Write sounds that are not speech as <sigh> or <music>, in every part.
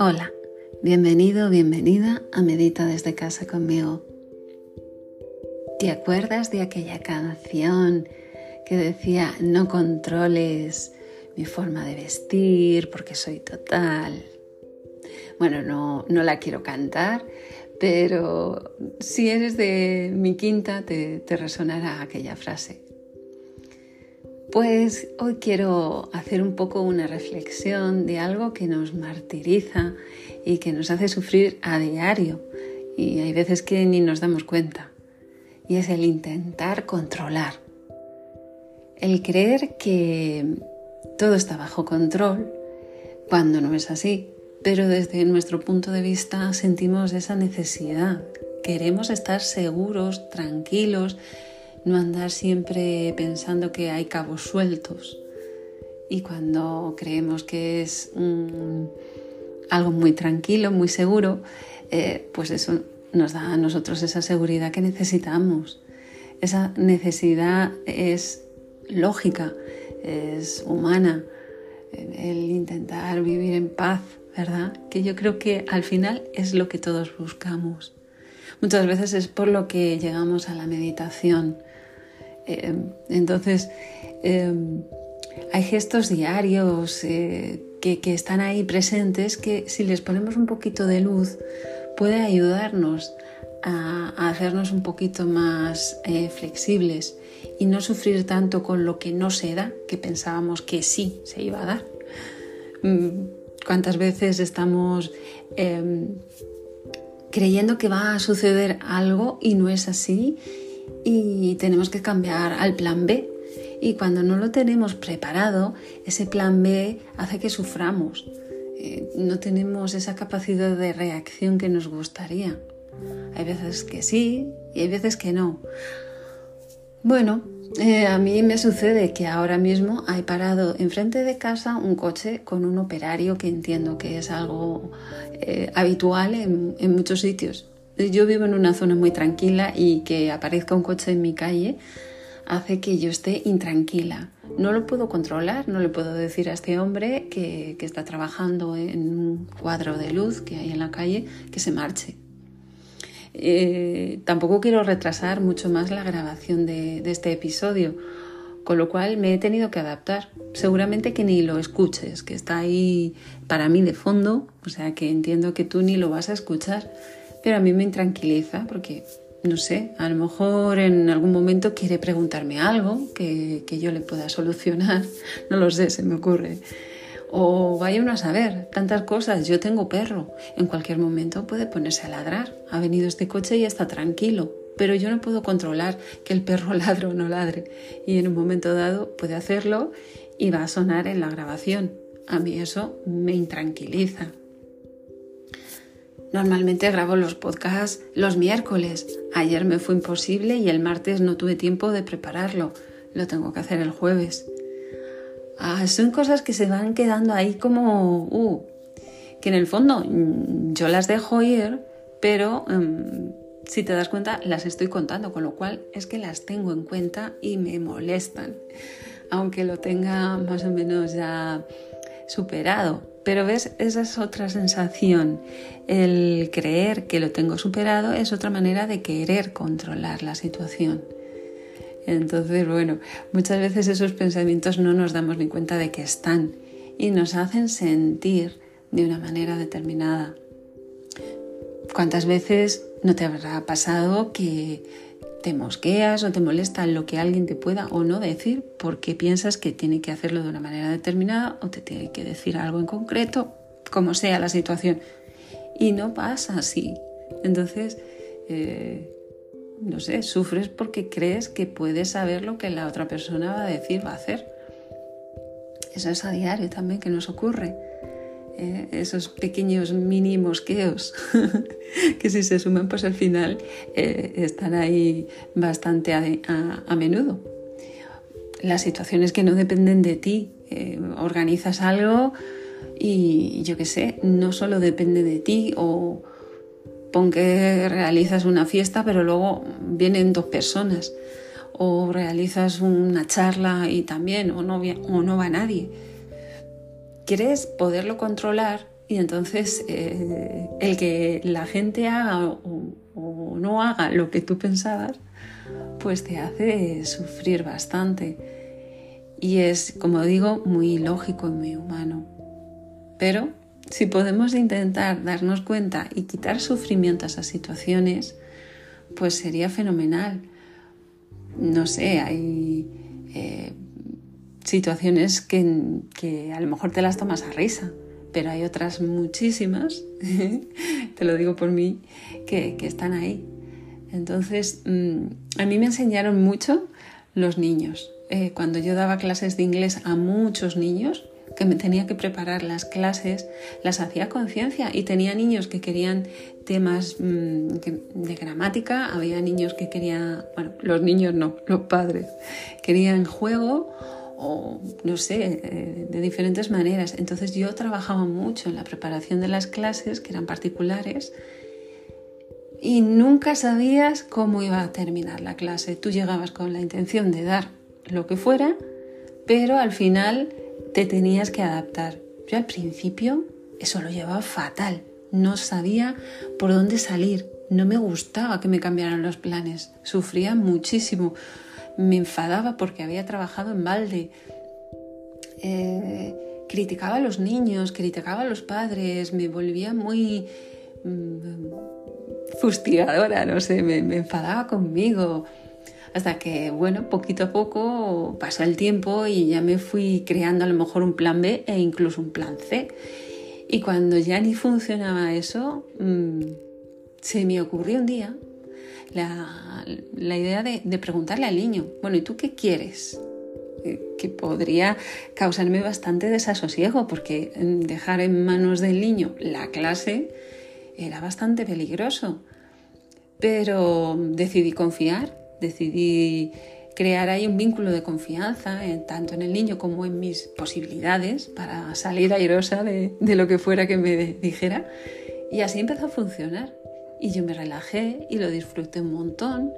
Hola, bienvenido bienvenida a Medita desde casa conmigo. ¿Te acuerdas de aquella canción que decía no controles mi forma de vestir porque soy total? Bueno, no, no la quiero cantar, pero si eres de mi quinta te, te resonará aquella frase. Pues hoy quiero hacer un poco una reflexión de algo que nos martiriza y que nos hace sufrir a diario y hay veces que ni nos damos cuenta. Y es el intentar controlar. El creer que todo está bajo control cuando no es así. Pero desde nuestro punto de vista sentimos esa necesidad. Queremos estar seguros, tranquilos no andar siempre pensando que hay cabos sueltos. Y cuando creemos que es algo muy tranquilo, muy seguro, eh, pues eso nos da a nosotros esa seguridad que necesitamos. Esa necesidad es lógica, es humana, el intentar vivir en paz, ¿verdad? Que yo creo que al final es lo que todos buscamos. Muchas veces es por lo que llegamos a la meditación, eh, entonces, eh, hay gestos diarios eh, que, están ahí presentes que si les ponemos un poquito de luz puede ayudarnos a, hacernos un poquito más flexibles y no sufrir tanto con lo que no se da, que pensábamos que sí se iba a dar. Mm, ¿Cuántas veces estamos em, creyendo que va a suceder algo y no es así? Y tenemos que cambiar al plan B. Y cuando no lo tenemos preparado, ese plan B hace que suframos. Eh, no tenemos esa capacidad de reacción que nos gustaría. Hay veces que sí y hay veces que no. Bueno, eh, a mí me sucede que ahora mismo hay parado enfrente de casa un coche con un operario que entiendo que es algo eh, habitual en, en muchos sitios. Yo vivo en una zona muy tranquila y que aparezca un coche en mi calle hace que yo esté intranquila. No lo puedo controlar, no le puedo decir a este hombre que, está trabajando en un cuadro de luz que hay en la calle que se marche. Eh, tampoco quiero retrasar mucho más la grabación de, de este episodio, con lo cual me he tenido que adaptar. Seguramente que ni lo escuches, que está ahí para mí de fondo, o sea que entiendo que tú ni lo vas a escuchar pero a mí me intranquiliza porque, no sé, a lo mejor en algún momento quiere preguntarme algo que, yo le pueda solucionar, <laughs> no lo sé, se me ocurre. O vaya uno a saber, tantas cosas, yo tengo perro, en cualquier momento puede ponerse a ladrar, ha venido este coche y está tranquilo, pero yo no puedo controlar que el perro <laughs> ladre o no ladre y en un momento dado puede hacerlo y va a sonar en la grabación. A mí eso me intranquiliza. Normalmente grabo los podcasts los miércoles. Ayer me fue imposible y el martes no tuve tiempo de prepararlo. Lo tengo que hacer el jueves. Ah, son cosas que se van quedando ahí como... Uh, que en el fondo mm, yo las dejo ir, pero mm, si te das cuenta las estoy contando, con lo cual es que las tengo en cuenta y me molestan. Aunque lo tenga más o menos ya superado. Pero ves, esa es otra sensación. El creer que lo tengo superado es otra manera de querer controlar la situación. Entonces, bueno, muchas veces esos pensamientos no nos damos ni cuenta de que están y nos hacen sentir de una manera determinada. ¿Cuántas veces no te habrá pasado que te mosqueas o te molesta lo que alguien te pueda o no decir porque piensas que tiene que hacerlo de una manera determinada o te tiene que decir algo en concreto, como sea la situación. Y no pasa así. Entonces, eh, no sé, sufres porque crees que puedes saber lo que la otra persona va a decir, va a hacer. Eso es a diario también que nos ocurre. ¿Eh? esos pequeños mini mosqueos <laughs> que si se suman pues al final eh, están ahí bastante a, menudo. Las situaciones que no dependen de ti, eh, organizas algo y yo qué sé, no solo depende de ti o pon que realizas una fiesta pero luego vienen dos personas o realizas una charla y también o no, o no va nadie quieres poderlo controlar Y entonces eh, el que la gente haga o, no haga lo que tú pensabas, pues te hace sufrir bastante. Y es, como digo, muy lógico y muy humano. Pero si podemos intentar darnos cuenta y quitar sufrimiento a esas situaciones, pues sería fenomenal. No sé, hay eh, situaciones que, a lo mejor te las tomas a risa, pero hay otras muchísimas, <laughs> te lo digo por mí, que, están ahí. Entonces, mm, a mí me enseñaron mucho los niños. Eh, cuando yo daba clases de inglés a muchos niños, que me tenía que preparar las clases, las hacía conciencia y tenía niños que querían temas mm, de gramática, había niños que querían, bueno, los niños no, los padres, querían juego o no sé, eh, de diferentes maneras. Entonces yo trabajaba mucho en la preparación de las clases, que eran particulares, y nunca sabías cómo iba a terminar la clase. Tú llegabas con la intención de dar lo que fuera, pero al final te tenías que adaptar. Yo al principio eso lo llevaba fatal, no sabía por dónde salir, no me gustaba que me cambiaran los planes, sufría muchísimo, me enfadaba porque había trabajado en balde, eh, criticaba a los niños, criticaba a los padres, me volvía muy mm, fustigadora, no sé, me enfadaba conmigo hasta que, bueno, poquito a poco pasó el tiempo y ya me fui creando a lo mejor un plan B e incluso un plan C. Y cuando ya ni funcionaba eso, mm, se me ocurrió un día la, idea de, preguntarle al niño, bueno, ¿y tú qué quieres? Eh, que podría causarme bastante desasosiego porque dejar en manos del niño la clase era bastante peligroso. Pero decidí confiar decidí crear ahí un vínculo de confianza, tanto en el niño como en mis posibilidades para salir airosa de, de lo que fuera que me dijera. Y así empezó a funcionar. Y yo me relajé y lo disfruté un montón.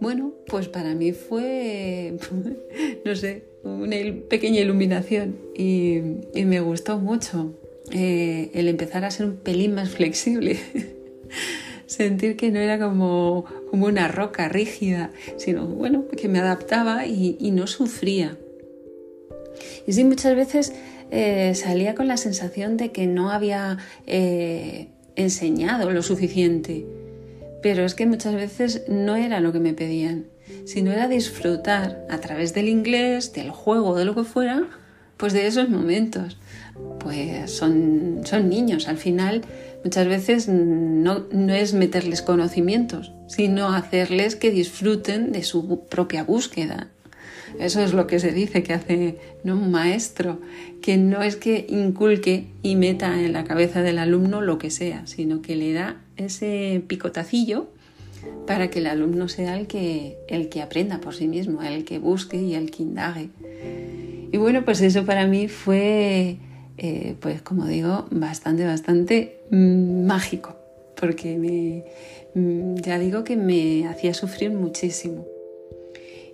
Bueno, pues para mí fue, <laughs> no sé, una pequeña iluminación y, y me gustó mucho eh, el empezar a ser un pelín más flexible. <laughs> sentir que no era como, como una roca rígida, sino bueno, que me adaptaba y, no sufría. Y sí, muchas veces eh, salía con la sensación de que no había eh, enseñado lo suficiente, pero es que muchas veces no era lo que me pedían, sino era disfrutar a través del inglés, del juego, de lo que fuera, pues de esos momentos. Pues son, son niños, al final Muchas veces no, es meterles conocimientos, sino hacerles que disfruten de su propia búsqueda. Eso es lo que se dice que hace un maestro, que no es que inculque y meta en la cabeza del alumno lo que sea, sino que le da ese picotacillo para que el alumno sea el que, el que aprenda por sí mismo, el que busque y el que indague. Y bueno, pues eso para mí fue eh, pues como digo, bastante, bastante mm, mágico, porque mm, ya digo que me hacía sufrir muchísimo.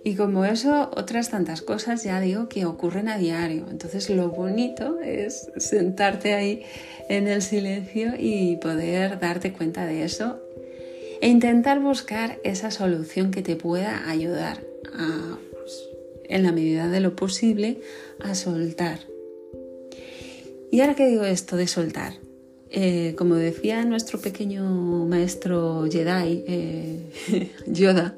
Y como eso, otras tantas cosas ya digo que ocurren a diario. Entonces lo bonito es sentarte ahí en el silencio y poder darte cuenta de eso e intentar buscar esa solución que te pueda ayudar a, pues, en la medida de lo posible, a soltar y ahora que digo esto de soltar, eh, como decía nuestro pequeño maestro Jedi, eh, <laughs> Yoda,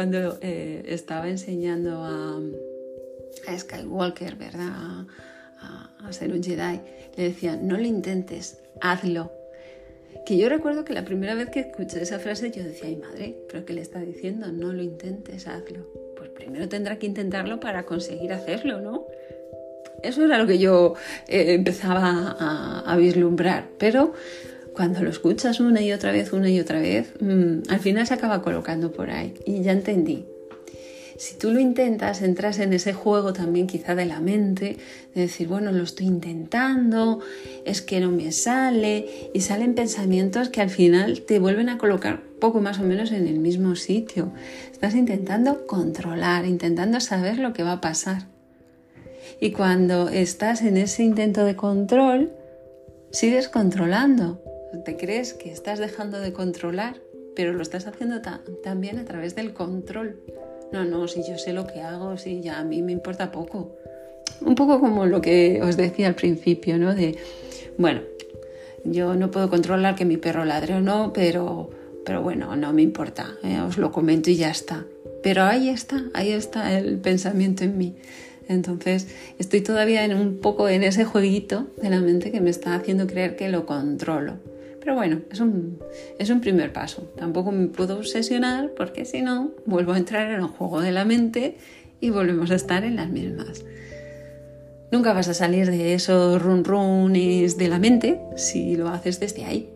cuando eh, estaba enseñando a, Skywalker, ¿verdad? A, a, ser un Jedi, le decía, no lo intentes, hazlo. Que yo recuerdo que la primera vez que escuché esa frase yo decía, ay madre, pero ¿qué le está diciendo? No lo intentes, hazlo. Pues primero tendrá que intentarlo para conseguir hacerlo, ¿no? Eso era lo que yo eh, empezaba a, vislumbrar, pero cuando lo escuchas una y otra vez, una y otra vez, mm, al final se acaba colocando por ahí y ya entendí. Si tú lo intentas, entras en ese juego también quizá de la mente, de decir, bueno, lo estoy intentando, es que no me sale, y salen pensamientos que al final te vuelven a colocar poco más o menos en el mismo sitio. Estás intentando controlar, intentando saber lo que va a pasar. Y cuando estás en ese intento de control, sigues controlando. Te crees que estás dejando de controlar, pero lo estás haciendo también a través del control. No, no, si yo sé lo que hago, si ya a mí me importa poco. Un poco como lo que os decía al principio, ¿no? De, bueno, yo no puedo controlar que mi perro ladre o no, pero, pero bueno, no me importa, eh, os lo comento y ya está. Pero ahí está, ahí está el pensamiento en mí. Entonces estoy todavía en un poco en ese jueguito de la mente que me está haciendo creer que lo controlo. Pero bueno, es un, es un primer paso. Tampoco me puedo obsesionar porque si no, vuelvo a entrar en el juego de la mente y volvemos a estar en las mismas. Nunca vas a salir de esos run runs de la mente si lo haces desde ahí.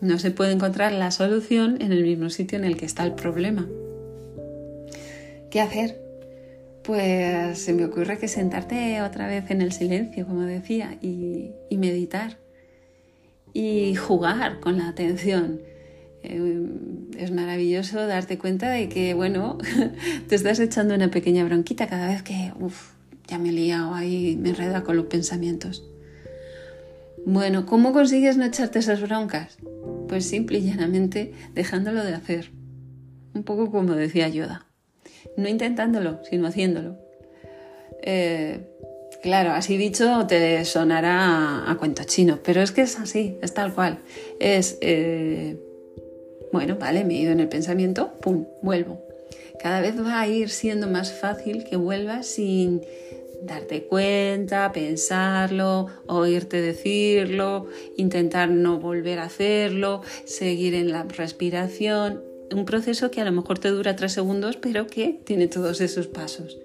No se puede encontrar la solución en el mismo sitio en el que está el problema. ¿Qué hacer? Pues se me ocurre que sentarte otra vez en el silencio, como decía, y, meditar. Y jugar con la atención. Eh, es maravilloso darte cuenta de que, bueno, <laughs> te estás echando una pequeña bronquita cada vez que, ya me he liado ahí, me enreda con los pensamientos. Bueno, ¿cómo consigues no echarte esas broncas? Pues simple y llanamente dejándolo de hacer. Un poco como decía Yoda. No intentándolo, sino haciéndolo. Eh, claro, así dicho te sonará a, cuento chino, pero es que es así, es tal cual. Es, eh, bueno, vale, me he ido en el pensamiento, pum, vuelvo. Cada vez va a ir siendo más fácil que vuelvas sin darte cuenta, pensarlo, oírte decirlo, intentar no volver a hacerlo, seguir en la respiración. Un proceso que a lo mejor te dura tres segundos, pero que tiene todos esos pasos.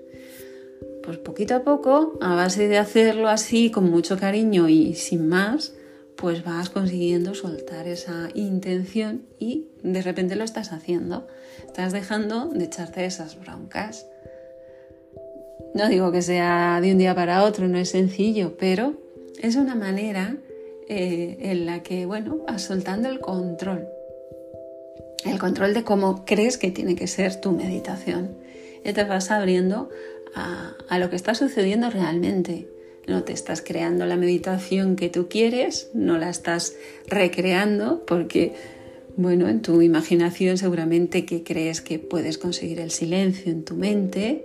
Pues poquito a poco, a base de hacerlo así, con mucho cariño y sin más, pues vas consiguiendo soltar esa intención y de repente lo estás haciendo. Estás dejando de echarte esas broncas. No digo que sea de un día para otro, no es sencillo, pero es una manera eh, en la que, bueno, vas soltando el control. El control de cómo crees que tiene que ser tu meditación. Y te vas abriendo a, lo que está sucediendo realmente. No te estás creando la meditación que tú quieres, no la estás recreando porque, bueno, en tu imaginación seguramente que crees que puedes conseguir el silencio en tu mente,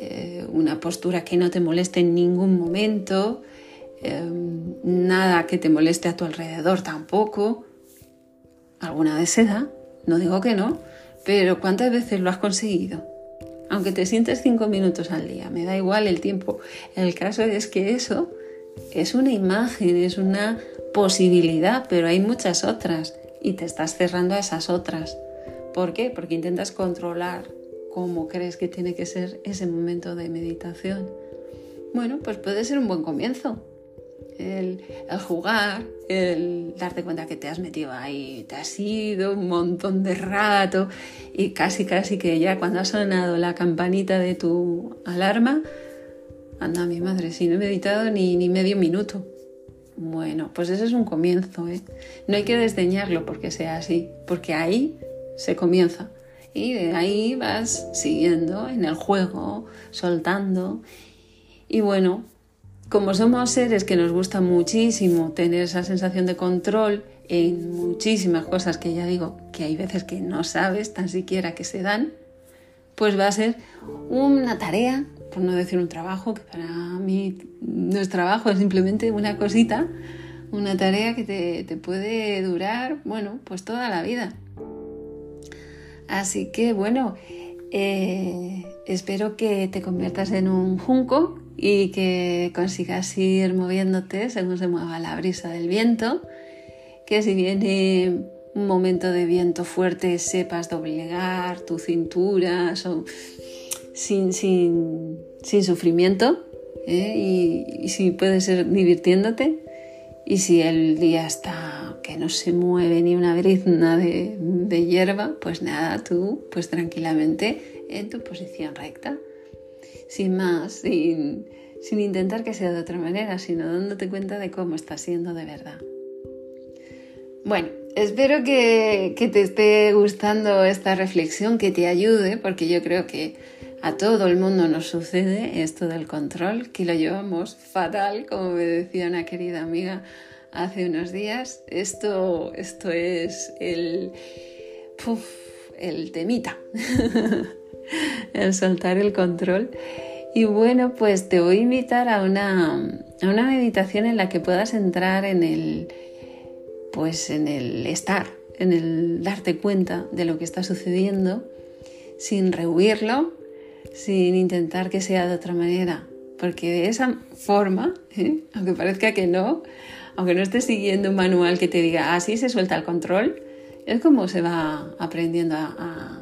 eh, una postura que no te moleste en ningún momento, em, nada que te moleste a tu alrededor tampoco, alguna vez se da, no digo que no, pero ¿cuántas veces lo has conseguido? Aunque te sientes cinco minutos al día, me da igual el tiempo. El caso es que eso es una imagen, es una posibilidad, pero hay muchas otras y te estás cerrando a esas otras. ¿Por qué? Porque intentas controlar cómo crees que tiene que ser ese momento de meditación. Bueno, pues puede ser un buen comienzo. El, jugar, el darte cuenta que te has metido ahí, te has ido un montón de rato y casi casi que ya cuando ha sonado la campanita de tu alarma, anda mi madre, si no he meditado ni, ni medio minuto. Bueno, pues ese es un comienzo, ¿eh? No hay que desdeñarlo porque sea así, porque ahí se comienza y de ahí vas siguiendo en el juego, soltando. Y bueno, como somos seres que nos gusta muchísimo tener esa sensación de control en muchísimas cosas que ya digo que hay veces que no sabes tan siquiera que se dan, pues va a ser una tarea, por no decir un trabajo, que para mí no es trabajo, es simplemente una cosita, una tarea que te, te puede durar, bueno, pues toda la vida. Así que bueno, eh, espero que te conviertas en un junco y que consigas ir moviéndote según se mueva la brisa del viento, que si viene un momento de viento fuerte sepas doblegar tu cintura sin, sufrimiento ¿eh? y, si puedes ser divirtiéndote y si el día está que no se mueve ni una brizna de, de hierba, pues nada, tú pues tranquilamente en tu posición recta, sin más, sin, sin intentar que sea de otra manera, sino dándote cuenta de cómo está siendo de verdad. Bueno, espero que, que, te esté gustando esta reflexión, que te ayude, porque yo creo que a todo el mundo nos sucede esto del control, que lo llevamos fatal, como me decía una querida amiga hace unos días. Esto, esto es el, el temita, <laughs> <laughs> el soltar el control. Y bueno, pues te voy a invitar a una, a una meditación en la que puedas entrar en el, pues en el estar, en el darte cuenta de lo que está sucediendo, sin rehuirlo, sin intentar que sea de otra manera. Porque de esa forma, ¿eh? aunque parezca que no, aunque no estés siguiendo un manual que te diga así se suelta el control, es como se va aprendiendo a,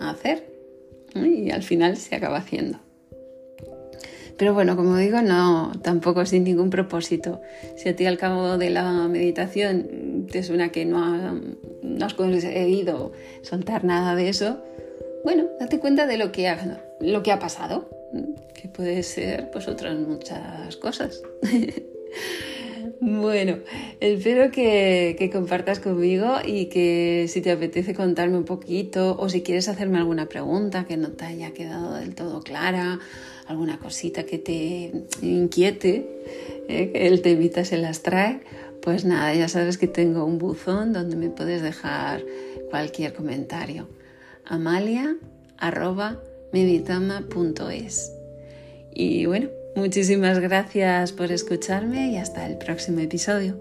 hacer y al final se acaba haciendo. Pero bueno, como digo, no, tampoco sin ningún propósito. Si a ti al cabo de la meditación te suena que no, no has conseguido soltar nada de eso, bueno, date cuenta de lo que ha, lo que ha pasado, que puede ser pues otras muchas cosas. <laughs> Bueno, espero que, compartas conmigo y que si te apetece contarme un poquito o si quieres hacerme alguna pregunta que no te haya quedado del todo clara, alguna cosita que te inquiete, ¿eh? que el temita se las trae, pues nada, ya sabes que tengo un buzón donde me puedes dejar cualquier comentario. Amalia Y bueno, Muchísimas gracias por escucharme y hasta el próximo episodio.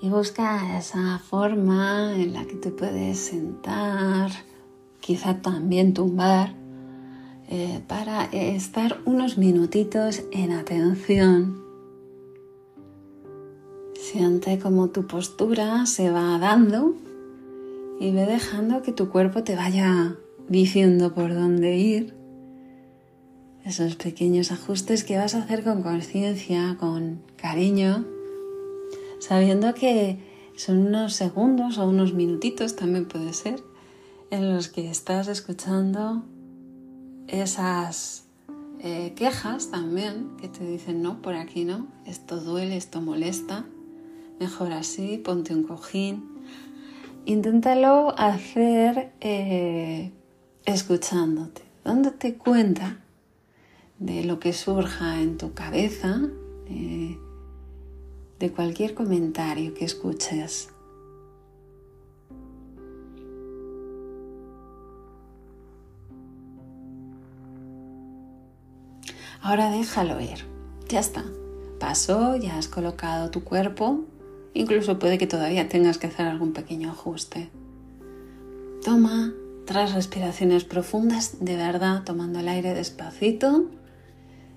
Y busca esa forma en la que te puedes sentar, quizá también tumbar, eh, para estar unos minutitos en atención Siente como tu postura se va dando y ve dejando que tu cuerpo te vaya diciendo por dónde ir. Esos pequeños ajustes que vas a hacer con conciencia, con cariño, sabiendo que son unos segundos o unos minutitos también puede ser en los que estás escuchando esas eh, quejas también que te dicen no, por aquí no, esto duele, esto molesta mejor así, ponte un cojín. Inténtalo hacer eh, escuchándote, dándote cuenta de lo que surja en tu cabeza, de cualquier comentario que escuches. Ahora déjalo ir. Ya está. Pasó, ya has colocado tu cuerpo Incluso puede que todavía tengas que hacer algún pequeño ajuste. Toma tres respiraciones profundas, de verdad, tomando el aire despacito,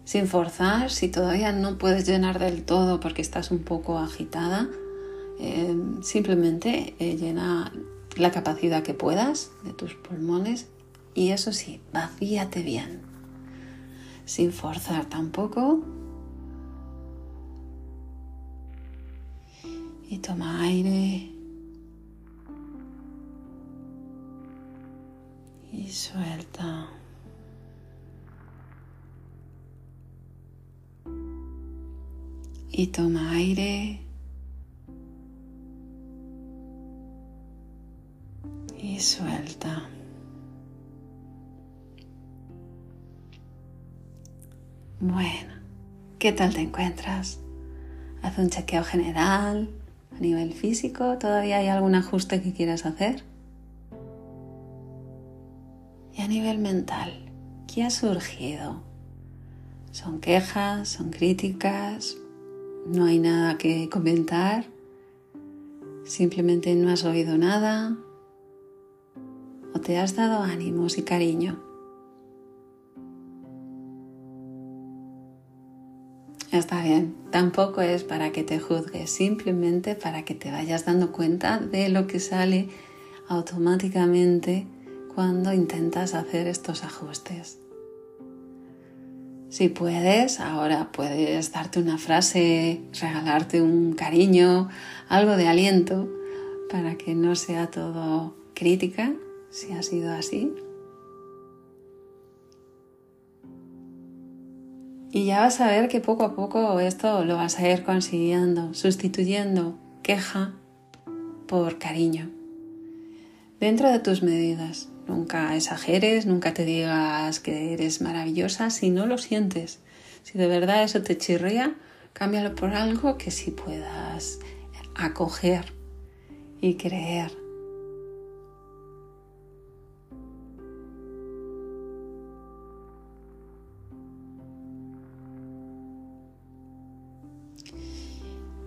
sin forzar. Si todavía no puedes llenar del todo porque estás un poco agitada, eh, simplemente eh, llena la capacidad que puedas de tus pulmones y eso sí, vacíate bien, sin forzar tampoco y toma aire y suelta. Y toma aire y suelta. Bueno, ¿qué tal te encuentras? Haz un chequeo general a nivel físico, ¿todavía hay algún ajuste que quieras hacer? Y a nivel mental, ¿qué ha surgido? ¿Son quejas? ¿Son críticas? ¿No hay nada que comentar? ¿Simplemente no has oído nada? ¿O te has dado ánimos y cariño? Está bien, tampoco es para que te juzgues, simplemente para que te vayas dando cuenta de lo que sale automáticamente cuando intentas hacer estos ajustes. Si puedes, ahora puedes darte una frase, regalarte un cariño, algo de aliento, para que no sea todo crítica, si ha sido así, Y ya vas a ver que poco a poco esto lo vas a ir consiguiendo, sustituyendo queja por cariño. dentro de tus medidas. Nunca exageres, nunca te digas que eres maravillosa si no lo sientes. Si de verdad eso te chirría, cámbialo por algo que sí puedas acoger y creer.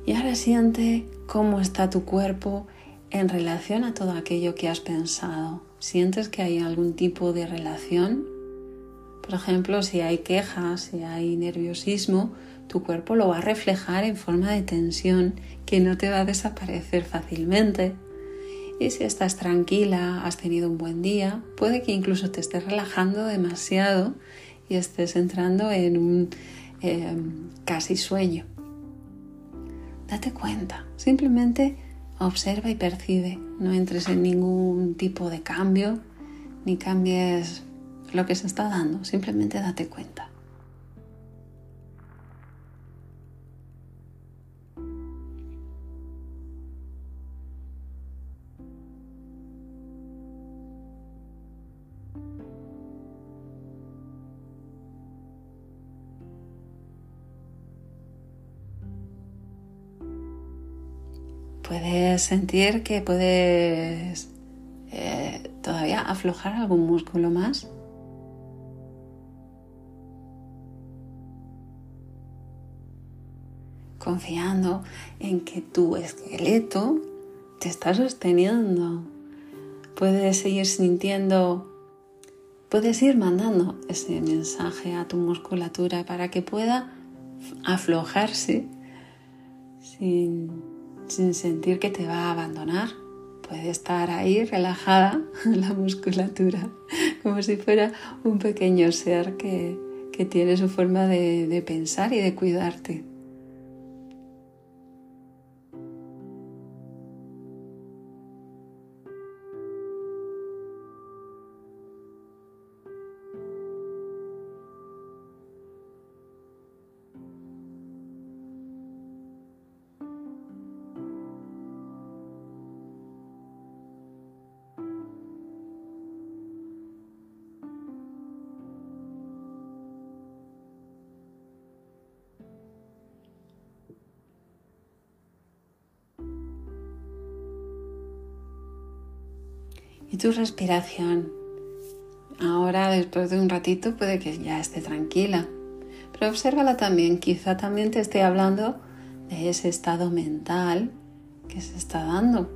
Y ahora siente cómo está tu cuerpo en relación a todo aquello que has pensado. ¿Sientes que hay algún tipo de relación? Por ejemplo, si hay quejas, si hay nerviosismo, tu cuerpo lo va a reflejar en forma de tensión que no te va a desaparecer fácilmente. Y si estás tranquila, has tenido un buen día, puede que incluso te estés relajando demasiado y estés entrando en un eh, casi sueño date cuenta, simplemente observa y percibe, no entres en ningún tipo de cambio ni cambies lo que se está dando, simplemente date cuenta. Sentir que puedes eh, todavía aflojar algún músculo más. Confiando en que tu esqueleto te está sosteniendo. Puedes seguir sintiendo, puedes ir mandando ese mensaje a tu musculatura para que pueda aflojarse sin sin sentir que te va a abandonar. Puede estar ahí relajada <laughs> la musculatura, como si fuera un pequeño ser que, tiene su forma de pensar y de cuidarte. Y tu respiración. Ahora, después de un ratito, puede que ya esté tranquila. Pero obsérvala también. Quizá también te esté hablando de ese estado mental que se está dando.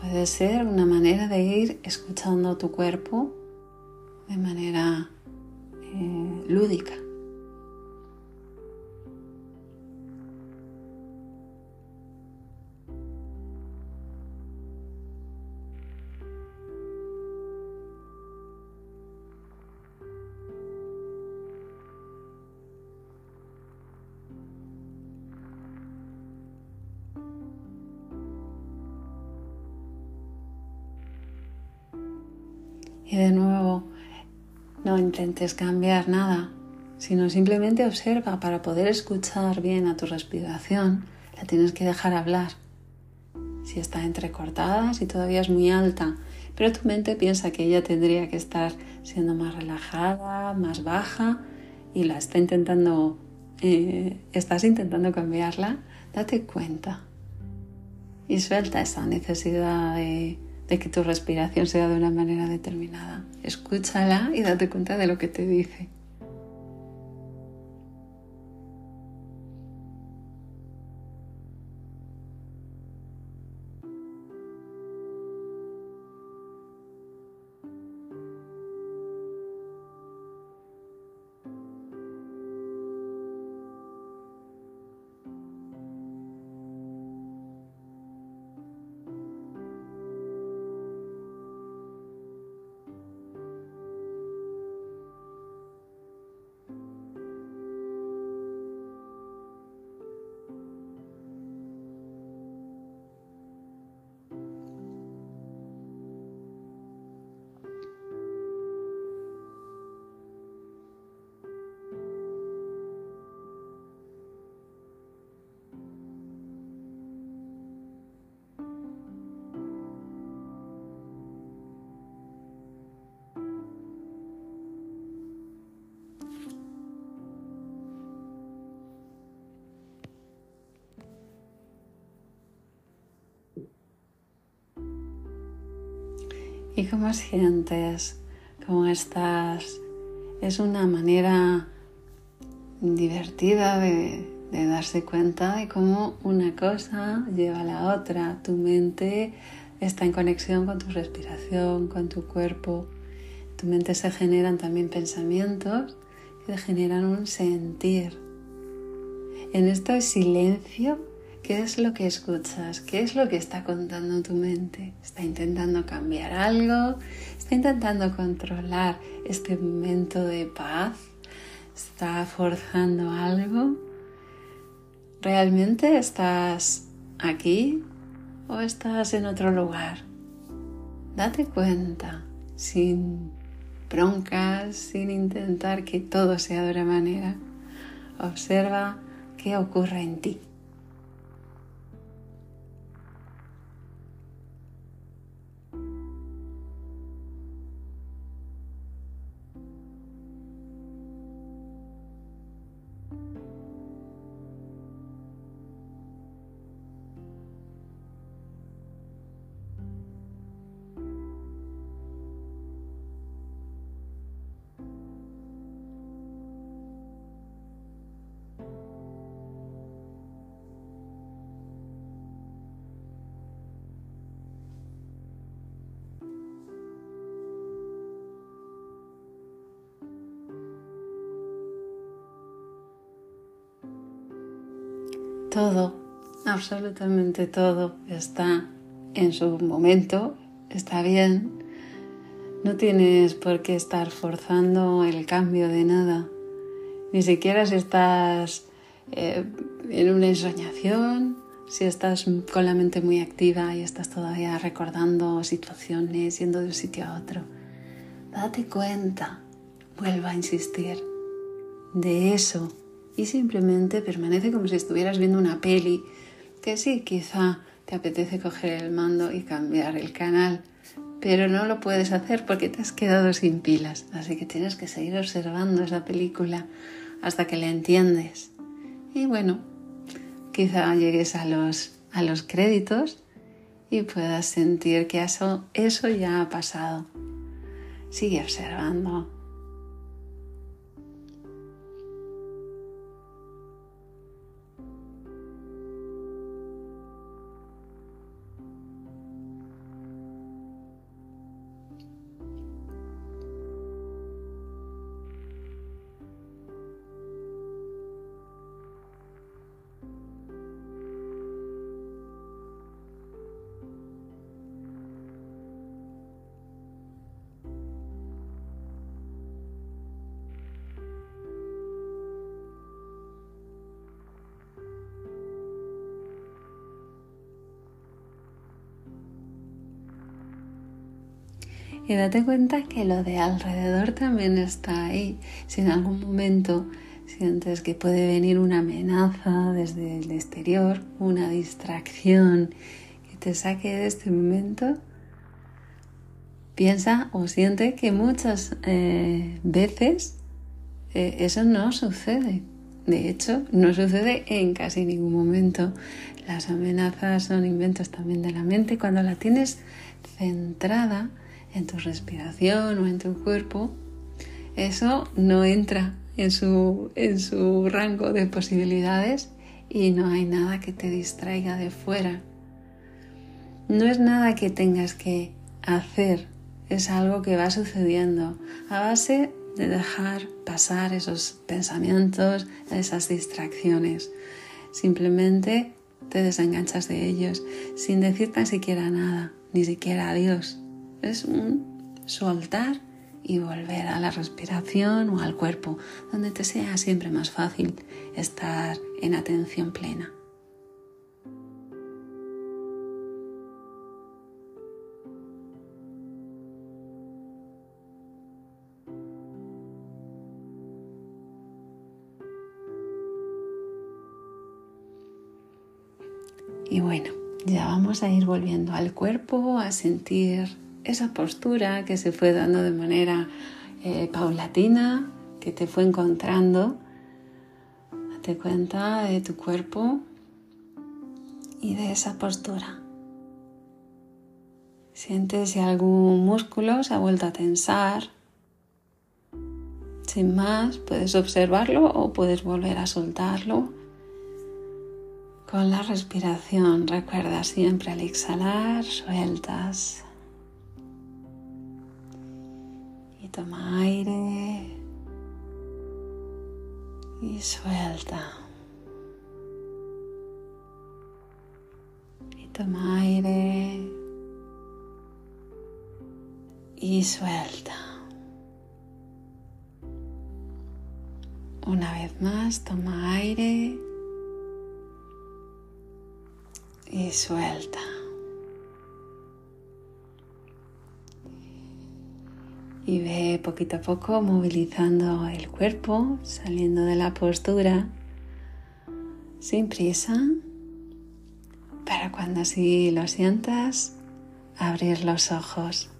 Puede ser una manera de ir escuchando tu cuerpo de manera eh, lúdica. Y de nuevo, no intentes cambiar nada, sino simplemente observa para poder escuchar bien a tu respiración. La tienes que dejar hablar. Si está entrecortada, si todavía es muy alta, pero tu mente piensa que ella tendría que estar siendo más relajada, más baja y la está intentando, eh, estás intentando cambiarla, date cuenta y suelta esa necesidad de de que tu respiración sea de una manera determinada. Escúchala y date cuenta de lo que te dice. ¿Y cómo sientes? ¿Cómo estás? Es una manera divertida de, darse cuenta de cómo una cosa lleva a la otra. Tu mente está en conexión con tu respiración, con tu cuerpo. Tu mente se generan también pensamientos que generan un sentir. En este silencio ¿Qué es lo que escuchas? ¿Qué es lo que está contando tu mente? ¿Está intentando cambiar algo? ¿Está intentando controlar este momento de paz? ¿Está forzando algo? ¿Realmente estás aquí o estás en otro lugar? Date cuenta, sin broncas, sin intentar que todo sea de otra manera. Observa qué ocurre en ti. Todo, absolutamente todo está en su momento, está bien. No tienes por qué estar forzando el cambio de nada, ni siquiera si estás eh, en una ensoñación, si estás con la mente muy activa y estás todavía recordando situaciones, yendo de un sitio a otro. Date cuenta, vuelva a insistir, de eso y simplemente permanece como si estuvieras viendo una peli que sí, quizá te apetece coger el mando y cambiar el canal, pero no lo puedes hacer porque te has quedado sin pilas, así que tienes que seguir observando esa película hasta que la entiendes. Y bueno, quizá llegues a los, a los créditos y puedas sentir que eso, eso ya ha pasado. Sigue observando, Y date cuenta que lo de alrededor también está ahí. Si en algún momento sientes que puede venir una amenaza desde el exterior, una distracción que te saque de este momento, piensa o siente que muchas eh, veces eh, eso no sucede. De hecho, no sucede en casi ningún momento. Las amenazas son inventos también de la mente. Cuando la tienes centrada, en tu respiración o en tu cuerpo, eso no entra en su, en su rango de posibilidades y no hay nada que te distraiga de fuera. No es nada que tengas que hacer, es algo que va sucediendo a base de dejar pasar esos pensamientos, esas distracciones. Simplemente te desenganchas de ellos sin decir tan siquiera nada, ni siquiera adiós. Es un soltar y volver a la respiración o al cuerpo, donde te sea siempre más fácil estar en atención plena. Y bueno, ya vamos a ir volviendo al cuerpo, a sentir esa postura que se fue dando de manera eh, paulatina, que te fue encontrando. Date cuenta de tu cuerpo y de esa postura. Siente si algún músculo se ha vuelto a tensar. Sin más, puedes observarlo o puedes volver a soltarlo. Con la respiración, recuerda siempre al exhalar, sueltas. Toma aire y suelta. Y toma aire y suelta. Una vez más, toma aire y suelta. Y ve poquito a poco movilizando el cuerpo, saliendo de la postura sin prisa, para cuando así lo sientas, abrir los ojos.